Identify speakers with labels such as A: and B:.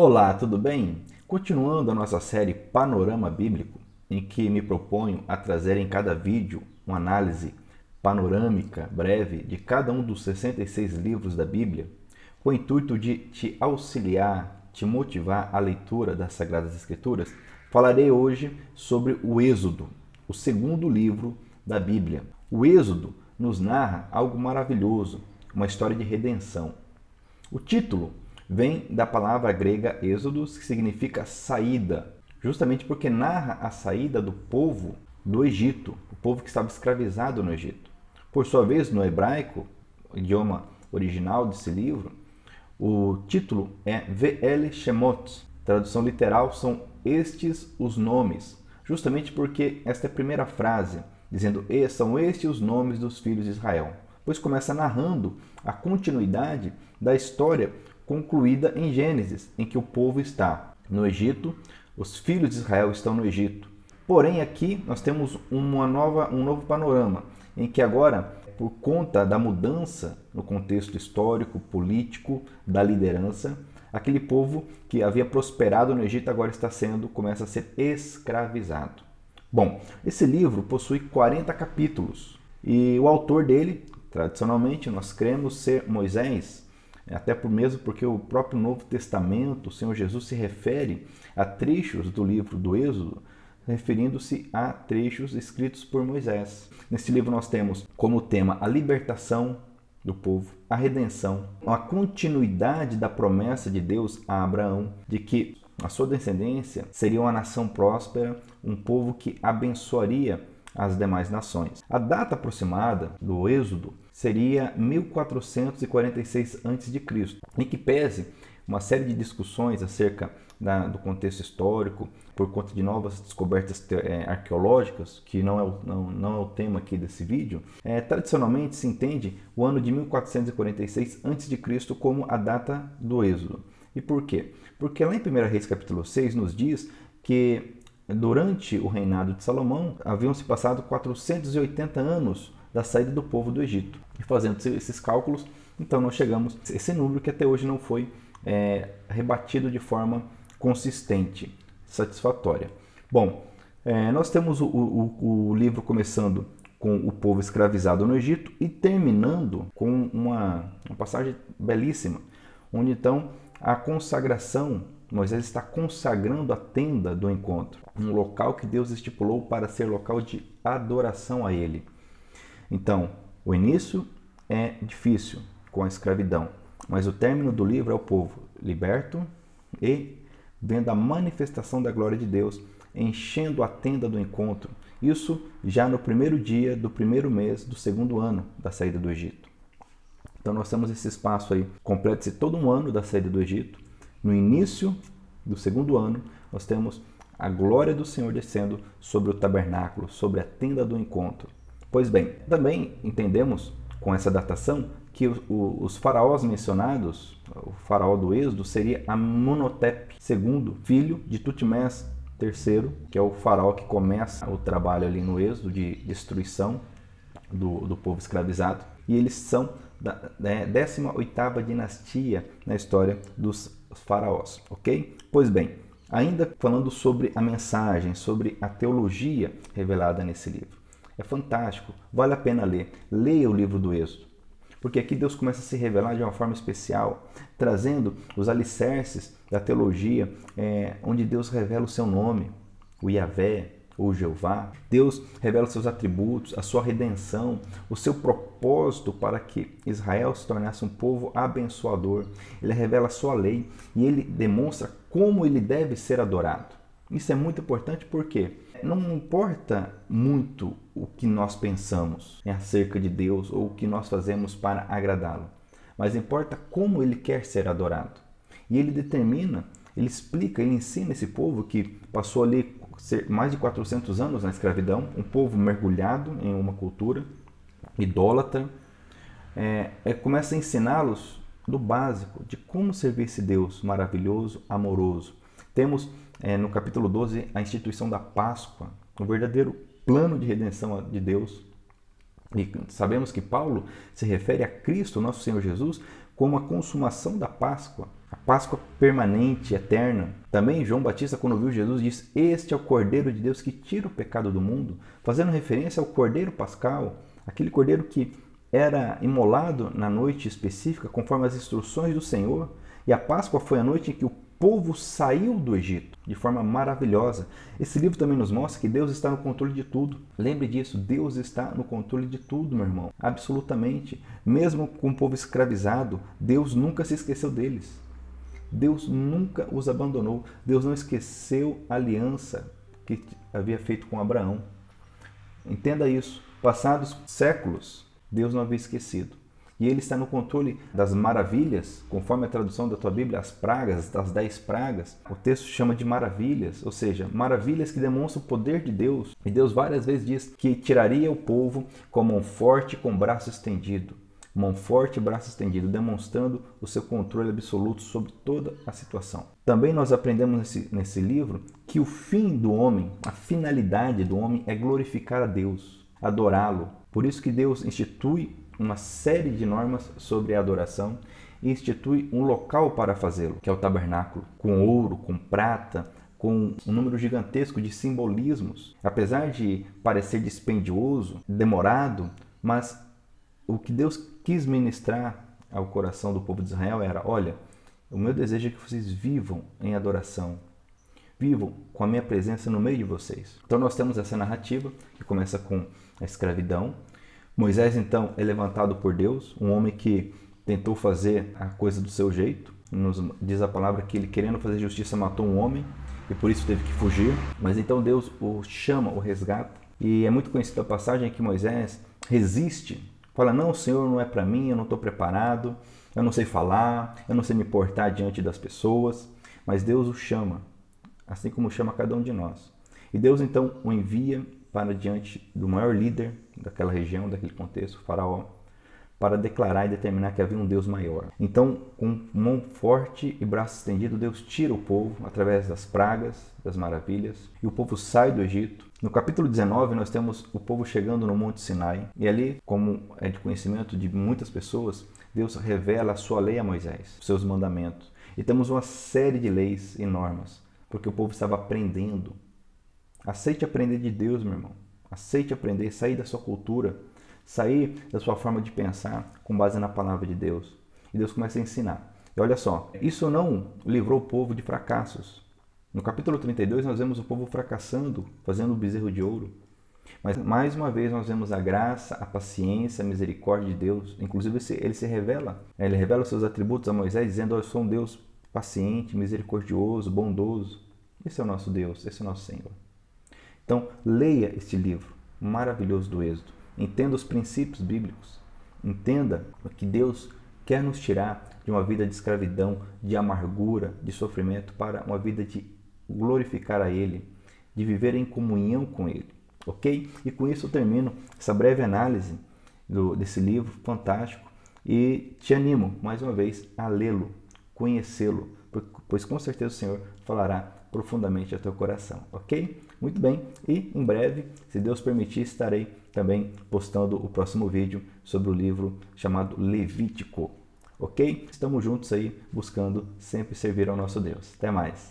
A: Olá, tudo bem? Continuando a nossa série Panorama Bíblico, em que me proponho a trazer em cada vídeo uma análise panorâmica breve de cada um dos 66 livros da Bíblia, com o intuito de te auxiliar, te motivar à leitura das Sagradas Escrituras, falarei hoje sobre o Êxodo, o segundo livro da Bíblia. O Êxodo nos narra algo maravilhoso, uma história de redenção. O título vem da palavra grega êxodos, que significa saída, justamente porque narra a saída do povo do Egito, o povo que estava escravizado no Egito. Por sua vez, no hebraico, idioma original desse livro, o título é Ve'el Shemot. Tradução literal são estes os nomes, justamente porque esta é a primeira frase, dizendo são estes os nomes dos filhos de Israel. Pois começa narrando a continuidade da história concluída em Gênesis, em que o povo está no Egito, os filhos de Israel estão no Egito. Porém, aqui nós temos uma nova, um novo panorama, em que agora, por conta da mudança no contexto histórico, político, da liderança, aquele povo que havia prosperado no Egito agora está sendo, começa a ser escravizado. Bom, esse livro possui 40 capítulos e o autor dele, tradicionalmente nós cremos ser Moisés, até por mesmo porque o próprio Novo Testamento, o Senhor Jesus se refere a trechos do livro do Êxodo, referindo-se a trechos escritos por Moisés. Nesse livro nós temos como tema a libertação do povo, a redenção, a continuidade da promessa de Deus a Abraão de que a sua descendência seria uma nação próspera, um povo que abençoaria as demais nações. A data aproximada do Êxodo seria 1446 a.C., em que pese uma série de discussões acerca da, do contexto histórico, por conta de novas descobertas é, arqueológicas, que não é, o, não, não é o tema aqui desse vídeo, é, tradicionalmente se entende o ano de 1446 a.C. como a data do Êxodo. E por quê? Porque lá em 1 Reis capítulo 6 nos diz que durante o reinado de Salomão, haviam se passado 480 anos da saída do povo do Egito. E fazendo esses cálculos, então nós chegamos a esse número que até hoje não foi é, rebatido de forma consistente, satisfatória. Bom, é, nós temos o, o, o livro começando com o povo escravizado no Egito e terminando com uma, uma passagem belíssima, onde então a consagração Moisés está consagrando a tenda do encontro, um local que Deus estipulou para ser local de adoração a Ele. Então, o início é difícil com a escravidão, mas o término do livro é o povo liberto e vendo a manifestação da glória de Deus enchendo a tenda do encontro. Isso já no primeiro dia do primeiro mês do segundo ano da saída do Egito. Então nós temos esse espaço aí, completa-se todo um ano da saída do Egito, no início do segundo ano, nós temos a glória do Senhor descendo sobre o tabernáculo, sobre a tenda do encontro. Pois bem, também entendemos com essa datação que os faraós mencionados, o faraó do Êxodo seria Amonotep II, filho de Tutmés III, que é o faraó que começa o trabalho ali no Êxodo de destruição do, do povo escravizado. E eles são da né, 18ª dinastia na história dos faraós, ok? Pois bem, ainda falando sobre a mensagem, sobre a teologia revelada nesse livro. É fantástico, vale a pena ler. Leia o livro do Êxodo, porque aqui Deus começa a se revelar de uma forma especial, trazendo os alicerces da teologia, é, onde Deus revela o seu nome, o Yahvé, ou Jeová. Deus revela seus atributos, a sua redenção, o seu propósito para que Israel se tornasse um povo abençoador. Ele revela a sua lei e ele demonstra como ele deve ser adorado. Isso é muito importante porque não importa muito o que nós pensamos acerca de Deus ou o que nós fazemos para agradá-lo, mas importa como ele quer ser adorado. E ele determina, ele explica, ele ensina esse povo que passou ali mais de 400 anos na escravidão, um povo mergulhado em uma cultura idólatra, é, é, começa a ensiná-los do básico, de como servir esse Deus maravilhoso, amoroso. Temos é, no capítulo 12 a instituição da Páscoa, o verdadeiro plano de redenção de Deus. E sabemos que Paulo se refere a Cristo, nosso Senhor Jesus, como a consumação da Páscoa, a Páscoa permanente, eterna. Também João Batista, quando viu Jesus, diz: Este é o Cordeiro de Deus que tira o pecado do mundo, fazendo referência ao Cordeiro Pascal, aquele Cordeiro que era imolado na noite específica, conforme as instruções do Senhor. E a Páscoa foi a noite em que o povo saiu do Egito de forma maravilhosa. Esse livro também nos mostra que Deus está no controle de tudo. Lembre disso, Deus está no controle de tudo, meu irmão. Absolutamente. Mesmo com o povo escravizado, Deus nunca se esqueceu deles. Deus nunca os abandonou. Deus não esqueceu a aliança que havia feito com Abraão. Entenda isso. Passados séculos, Deus não havia esquecido. E ele está no controle das maravilhas, conforme a tradução da tua Bíblia, as pragas, das dez pragas. O texto chama de maravilhas, ou seja, maravilhas que demonstram o poder de Deus. E Deus várias vezes diz que tiraria o povo com mão forte com braço estendido. Mão forte e braço estendido, demonstrando o seu controle absoluto sobre toda a situação. Também nós aprendemos nesse, nesse livro que o fim do homem, a finalidade do homem é glorificar a Deus, adorá-lo. Por isso que Deus institui uma série de normas sobre a adoração e institui um local para fazê-lo, que é o tabernáculo, com ouro, com prata, com um número gigantesco de simbolismos. Apesar de parecer dispendioso, demorado, mas o que Deus quis ministrar ao coração do povo de Israel era: olha, o meu desejo é que vocês vivam em adoração, vivam com a minha presença no meio de vocês. Então nós temos essa narrativa que começa com a escravidão, Moisés então é levantado por Deus, um homem que tentou fazer a coisa do seu jeito. Nos diz a palavra que ele, querendo fazer justiça, matou um homem e por isso teve que fugir. Mas então Deus o chama, o resgata. E é muito conhecida a passagem que Moisés resiste, fala: Não, Senhor, não é para mim, eu não estou preparado, eu não sei falar, eu não sei me portar diante das pessoas. Mas Deus o chama, assim como chama cada um de nós. E Deus então o envia para diante do maior líder daquela região, daquele contexto, faraó, para declarar e determinar que havia um Deus maior. Então, com mão forte e braço estendido, Deus tira o povo através das pragas, das maravilhas, e o povo sai do Egito. No capítulo 19, nós temos o povo chegando no Monte Sinai, e ali, como é de conhecimento de muitas pessoas, Deus revela a sua lei a Moisés, os seus mandamentos. E temos uma série de leis e normas, porque o povo estava aprendendo Aceite aprender de Deus, meu irmão. Aceite aprender, sair da sua cultura, sair da sua forma de pensar com base na palavra de Deus. E Deus começa a ensinar. E olha só, isso não livrou o povo de fracassos. No capítulo 32 nós vemos o povo fracassando, fazendo o bezerro de ouro. Mas mais uma vez nós vemos a graça, a paciência, a misericórdia de Deus. Inclusive ele se revela, ele revela os seus atributos a Moisés dizendo: "Eu sou um Deus paciente, misericordioso, bondoso". Esse é o nosso Deus, esse é o nosso Senhor. Então, leia este livro maravilhoso do Êxodo. Entenda os princípios bíblicos. Entenda que Deus quer nos tirar de uma vida de escravidão, de amargura, de sofrimento, para uma vida de glorificar a Ele, de viver em comunhão com Ele. Ok? E com isso eu termino essa breve análise do, desse livro fantástico e te animo mais uma vez a lê-lo, conhecê-lo, pois com certeza o Senhor falará profundamente ao teu coração, ok? Muito bem, e em breve, se Deus permitir, estarei também postando o próximo vídeo sobre o livro chamado Levítico, ok? Estamos juntos aí buscando sempre servir ao nosso Deus. Até mais!